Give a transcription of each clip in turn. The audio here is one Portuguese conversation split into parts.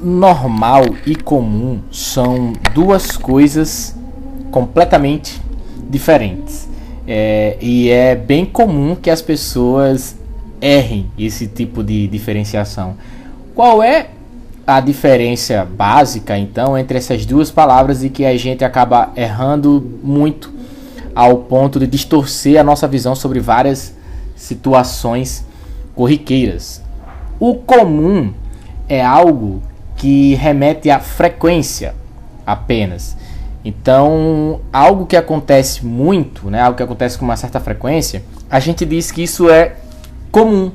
normal e comum são duas coisas completamente diferentes. É, e é bem comum que as pessoas errem esse tipo de diferenciação. Qual é a diferença básica, então, entre essas duas palavras e que a gente acaba errando muito ao ponto de distorcer a nossa visão sobre várias situações corriqueiras? O comum é algo que remete à frequência apenas. Então, algo que acontece muito, né, algo que acontece com uma certa frequência, a gente diz que isso é comum,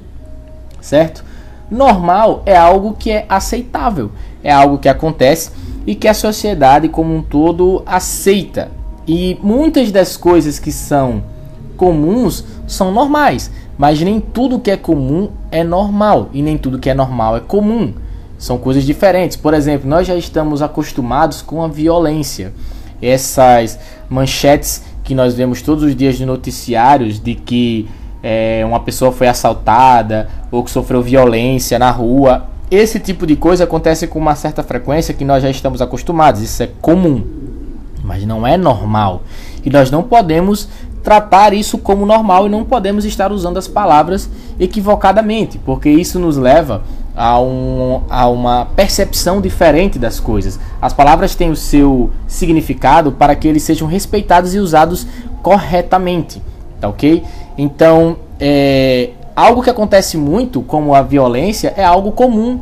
certo? Normal é algo que é aceitável, é algo que acontece e que a sociedade como um todo aceita. E muitas das coisas que são comuns são normais, mas nem tudo que é comum é normal e nem tudo que é normal é comum. São coisas diferentes. Por exemplo, nós já estamos acostumados com a violência. Essas manchetes que nós vemos todos os dias de noticiários de que é, uma pessoa foi assaltada ou que sofreu violência na rua. Esse tipo de coisa acontece com uma certa frequência que nós já estamos acostumados. Isso é comum, mas não é normal. E nós não podemos tratar isso como normal e não podemos estar usando as palavras equivocadamente, porque isso nos leva a, um, a uma percepção diferente das coisas. As palavras têm o seu significado para que eles sejam respeitados e usados corretamente, tá ok? Então, é, algo que acontece muito, como a violência, é algo comum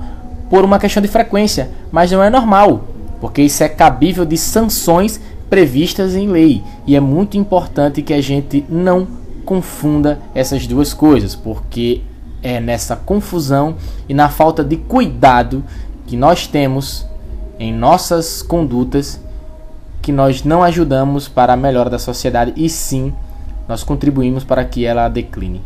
por uma questão de frequência, mas não é normal, porque isso é cabível de sanções previstas em lei. E é muito importante que a gente não confunda essas duas coisas, porque é nessa confusão e na falta de cuidado que nós temos em nossas condutas que nós não ajudamos para a melhora da sociedade e sim nós contribuímos para que ela decline.